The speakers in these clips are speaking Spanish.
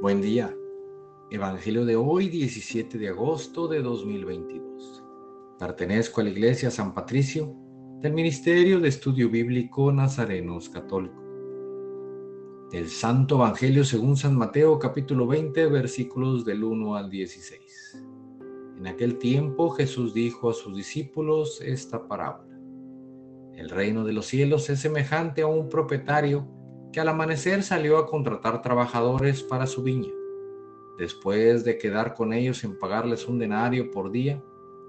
Buen día. Evangelio de hoy, 17 de agosto de 2022. Pertenezco a la Iglesia San Patricio del Ministerio de Estudio Bíblico Nazarenos Católico. Del Santo Evangelio según San Mateo capítulo 20 versículos del 1 al 16. En aquel tiempo Jesús dijo a sus discípulos esta parábola. El reino de los cielos es semejante a un propietario que al amanecer salió a contratar trabajadores para su viña. Después de quedar con ellos en pagarles un denario por día,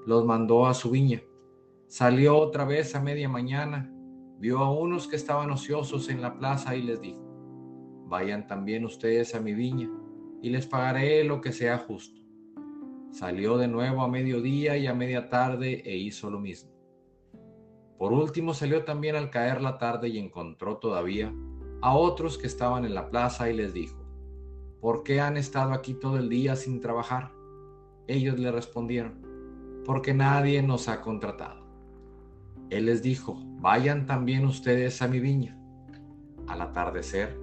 los mandó a su viña. Salió otra vez a media mañana, vio a unos que estaban ociosos en la plaza y les dijo, vayan también ustedes a mi viña y les pagaré lo que sea justo. Salió de nuevo a mediodía y a media tarde e hizo lo mismo. Por último salió también al caer la tarde y encontró todavía a otros que estaban en la plaza y les dijo, ¿por qué han estado aquí todo el día sin trabajar? Ellos le respondieron, porque nadie nos ha contratado. Él les dijo, vayan también ustedes a mi viña. Al atardecer,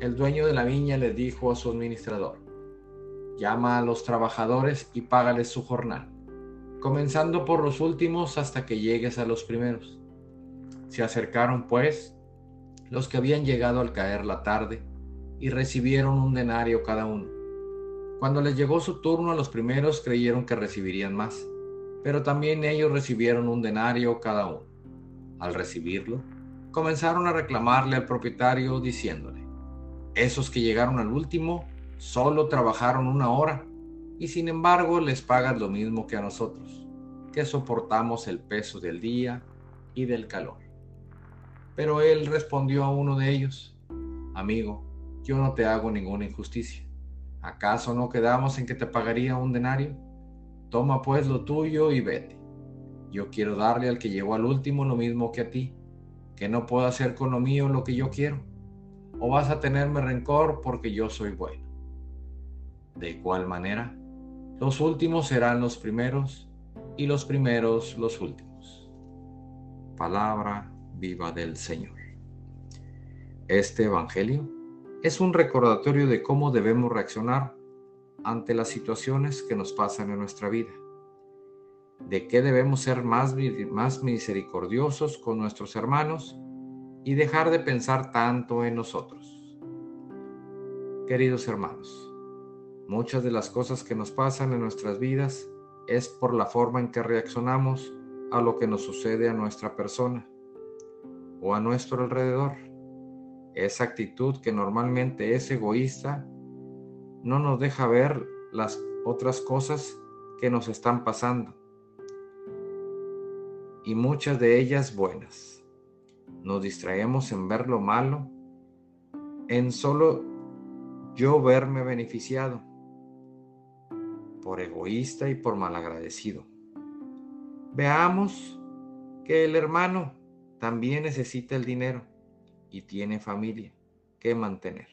el dueño de la viña les dijo a su administrador, llama a los trabajadores y págales su jornal, comenzando por los últimos hasta que llegues a los primeros. Se acercaron pues los que habían llegado al caer la tarde y recibieron un denario cada uno. Cuando les llegó su turno a los primeros creyeron que recibirían más, pero también ellos recibieron un denario cada uno. Al recibirlo, comenzaron a reclamarle al propietario diciéndole, esos que llegaron al último solo trabajaron una hora y sin embargo les pagas lo mismo que a nosotros, que soportamos el peso del día y del calor. Pero él respondió a uno de ellos, Amigo, yo no te hago ninguna injusticia. ¿Acaso no quedamos en que te pagaría un denario? Toma pues lo tuyo y vete. Yo quiero darle al que llegó al último lo mismo que a ti, que no puedo hacer con lo mío lo que yo quiero. O vas a tenerme rencor porque yo soy bueno. De igual manera, los últimos serán los primeros y los primeros los últimos. Palabra viva del Señor. Este Evangelio es un recordatorio de cómo debemos reaccionar ante las situaciones que nos pasan en nuestra vida, de que debemos ser más, más misericordiosos con nuestros hermanos y dejar de pensar tanto en nosotros. Queridos hermanos, muchas de las cosas que nos pasan en nuestras vidas es por la forma en que reaccionamos a lo que nos sucede a nuestra persona o a nuestro alrededor. Esa actitud que normalmente es egoísta no nos deja ver las otras cosas que nos están pasando y muchas de ellas buenas. Nos distraemos en ver lo malo, en solo yo verme beneficiado, por egoísta y por malagradecido. Veamos que el hermano también necesita el dinero y tiene familia que mantener.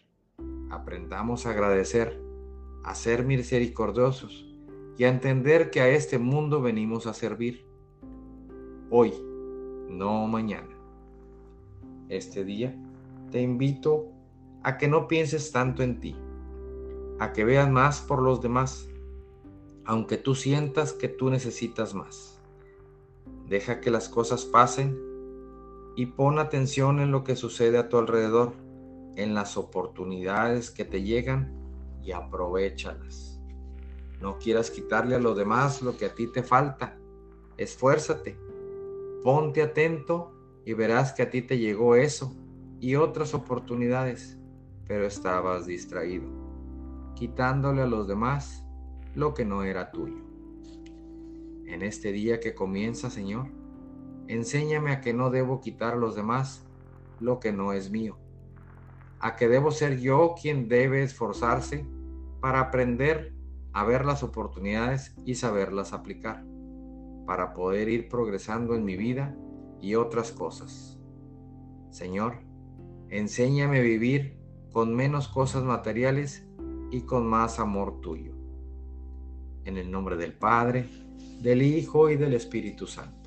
Aprendamos a agradecer, a ser misericordiosos y a entender que a este mundo venimos a servir. Hoy, no mañana. Este día te invito a que no pienses tanto en ti, a que veas más por los demás, aunque tú sientas que tú necesitas más. Deja que las cosas pasen y pon atención en lo que sucede a tu alrededor, en las oportunidades que te llegan y aprovechalas. No quieras quitarle a los demás lo que a ti te falta. Esfuérzate, ponte atento y verás que a ti te llegó eso y otras oportunidades, pero estabas distraído, quitándole a los demás lo que no era tuyo. En este día que comienza, Señor, Enséñame a que no debo quitar a los demás lo que no es mío, a que debo ser yo quien debe esforzarse para aprender a ver las oportunidades y saberlas aplicar, para poder ir progresando en mi vida y otras cosas. Señor, enséñame a vivir con menos cosas materiales y con más amor tuyo. En el nombre del Padre, del Hijo y del Espíritu Santo.